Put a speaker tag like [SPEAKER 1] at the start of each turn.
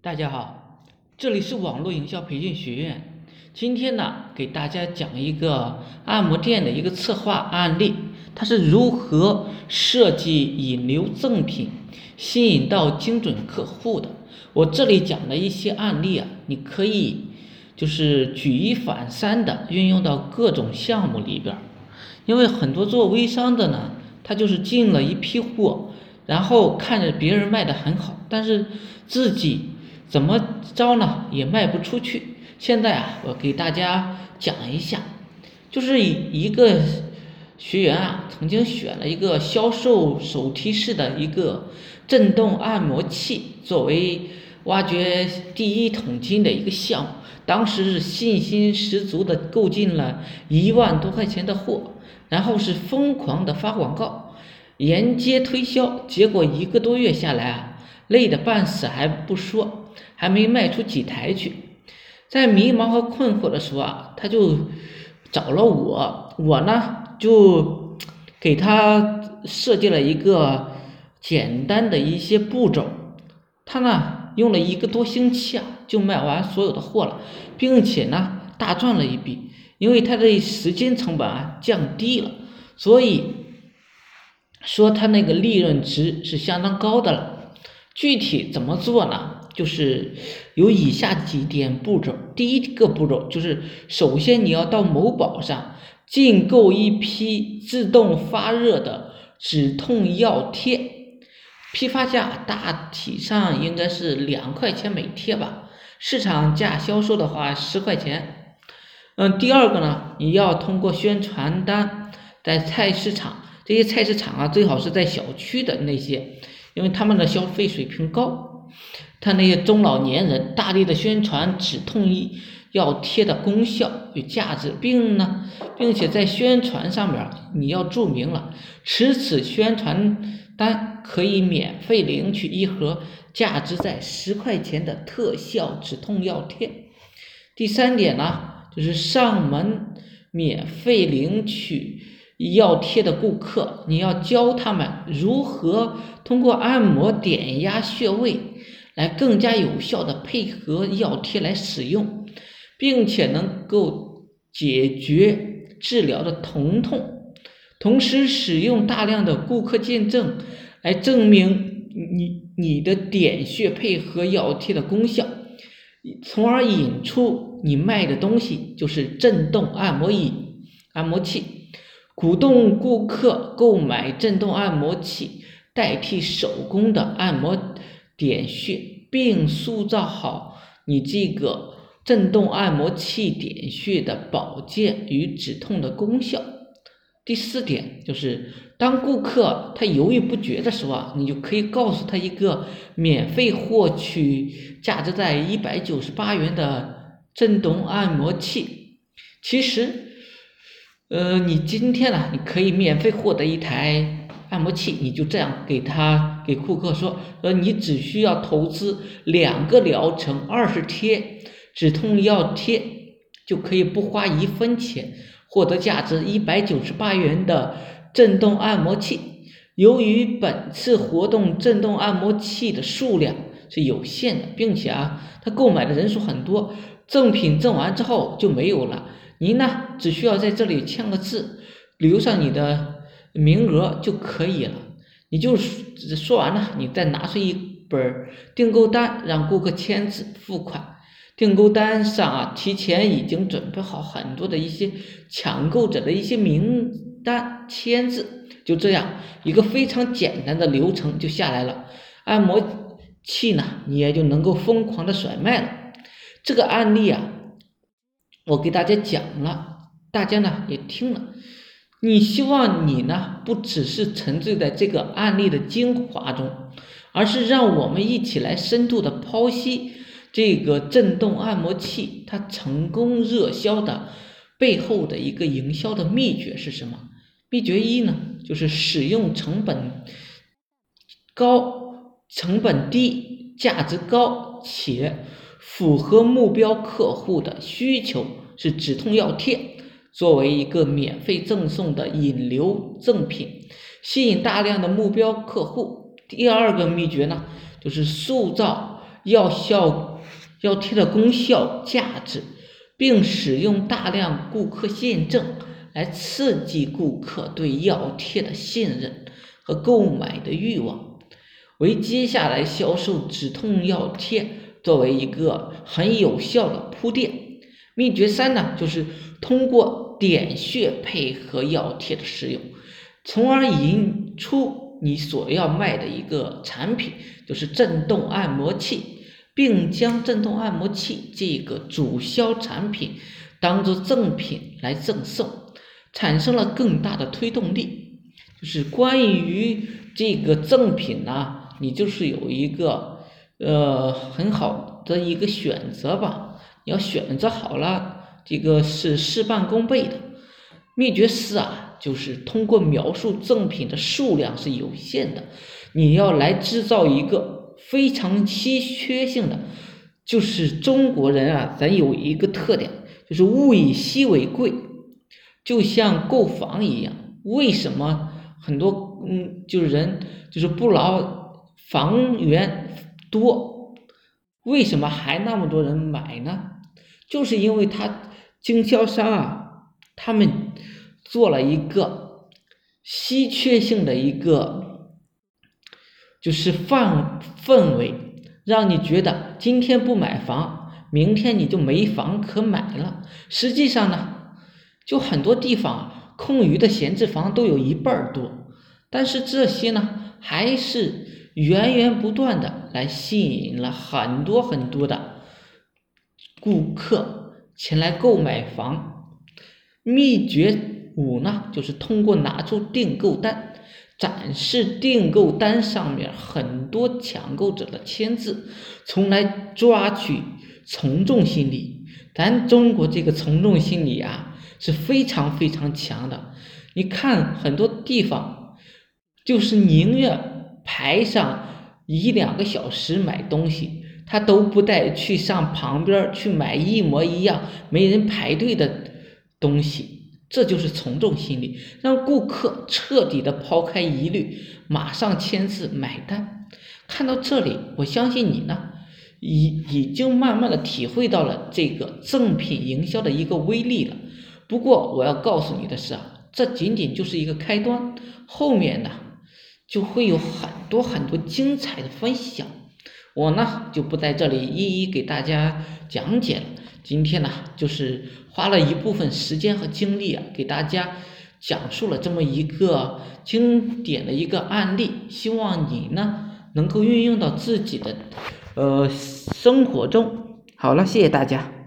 [SPEAKER 1] 大家好，这里是网络营销培训学院。今天呢，给大家讲一个按摩店的一个策划案例，它是如何设计引流赠品，吸引到精准客户的。我这里讲的一些案例啊，你可以就是举一反三的运用到各种项目里边儿。因为很多做微商的呢，他就是进了一批货，然后看着别人卖的很好，但是自己。怎么着呢？也卖不出去。现在啊，我给大家讲一下，就是一个学员啊，曾经选了一个销售手提式的一个震动按摩器，作为挖掘第一桶金的一个项目。当时是信心十足的购进了一万多块钱的货，然后是疯狂的发广告，沿街推销。结果一个多月下来啊，累得半死还不说。还没卖出几台去，在迷茫和困惑的时候啊，他就找了我，我呢就给他设计了一个简单的一些步骤，他呢用了一个多星期啊就卖完所有的货了，并且呢大赚了一笔，因为他的时间成本啊降低了，所以说他那个利润值是相当高的了。具体怎么做呢？就是有以下几点步骤，第一个步骤就是，首先你要到某宝上进购一批自动发热的止痛药贴，批发价大体上应该是两块钱每贴吧，市场价销售的话十块钱。嗯，第二个呢，你要通过宣传单，在菜市场，这些菜市场啊，最好是在小区的那些，因为他们的消费水平高。他那些中老年人大力的宣传止痛医药贴的功效与价值，并呢，并且在宣传上面你要注明了，持此宣传单可以免费领取一盒价值在十块钱的特效止痛药贴。第三点呢，就是上门免费领取药贴的顾客，你要教他们如何通过按摩点压穴位。来更加有效的配合药贴来使用，并且能够解决治疗的疼痛，同时使用大量的顾客见证来证明你你的点穴配合药贴的功效，从而引出你卖的东西就是震动按摩椅、按摩器，鼓动顾客购买震动按摩器代替手工的按摩。点穴，并塑造好你这个震动按摩器点穴的保健与止痛的功效。第四点就是，当顾客他犹豫不决的时候啊，你就可以告诉他一个免费获取价值在一百九十八元的震动按摩器。其实，呃，你今天呢，你可以免费获得一台。按摩器，你就这样给他给顾客说，说你只需要投资两个疗程二十贴止痛药贴，就可以不花一分钱获得价值一百九十八元的震动按摩器。由于本次活动震动按摩器的数量是有限的，并且啊，他购买的人数很多，赠品赠完之后就没有了。您呢，只需要在这里签个字，留上你的。名额就可以了，你就说完了，你再拿出一本订购单，让顾客签字付款。订购单上啊，提前已经准备好很多的一些抢购者的一些名单，签字。就这样一个非常简单的流程就下来了，按摩器呢，你也就能够疯狂的甩卖了。这个案例啊，我给大家讲了，大家呢也听了。你希望你呢，不只是沉醉在这个案例的精华中，而是让我们一起来深度的剖析这个震动按摩器它成功热销的背后的一个营销的秘诀是什么？秘诀一呢，就是使用成本高、成本低、价值高且符合目标客户的需求是止痛药贴。作为一个免费赠送的引流赠品，吸引大量的目标客户。第二个秘诀呢，就是塑造药效药贴的功效价值，并使用大量顾客验证来刺激顾客对药贴的信任和购买的欲望，为接下来销售止痛药贴作为一个很有效的铺垫。秘诀三呢，就是通过点穴配合药贴的使用，从而引出你所要卖的一个产品，就是震动按摩器，并将震动按摩器这个主销产品当做赠品来赠送，产生了更大的推动力。就是关于这个赠品呢，你就是有一个呃很好的一个选择吧。你要选择好了，这个是事半功倍的。秘诀四啊，就是通过描述赠品的数量是有限的，你要来制造一个非常稀缺性的。就是中国人啊，咱有一个特点，就是物以稀为贵，就像购房一样。为什么很多嗯，就是人就是不劳房源多，为什么还那么多人买呢？就是因为他经销商啊，他们做了一个稀缺性的一个，就是氛氛围，让你觉得今天不买房，明天你就没房可买了。实际上呢，就很多地方空余的闲置房都有一半多，但是这些呢，还是源源不断的来吸引了很多很多的。顾客前来购买房，秘诀五呢，就是通过拿出订购单，展示订购单上面很多抢购者的签字，从来抓取从众心理。咱中国这个从众心理啊是非常非常强的。你看很多地方，就是宁愿排上一两个小时买东西。他都不带去上旁边去买一模一样没人排队的东西，这就是从众心理，让顾客彻底的抛开疑虑，马上签字买单。看到这里，我相信你呢，已已经慢慢的体会到了这个赠品营销的一个威力了。不过我要告诉你的是啊，这仅仅就是一个开端，后面呢就会有很多很多精彩的分享。我呢就不在这里一一给大家讲解了。今天呢，就是花了一部分时间和精力啊，给大家讲述了这么一个经典的一个案例。希望你呢能够运用到自己的呃生活中。好了，谢谢大家。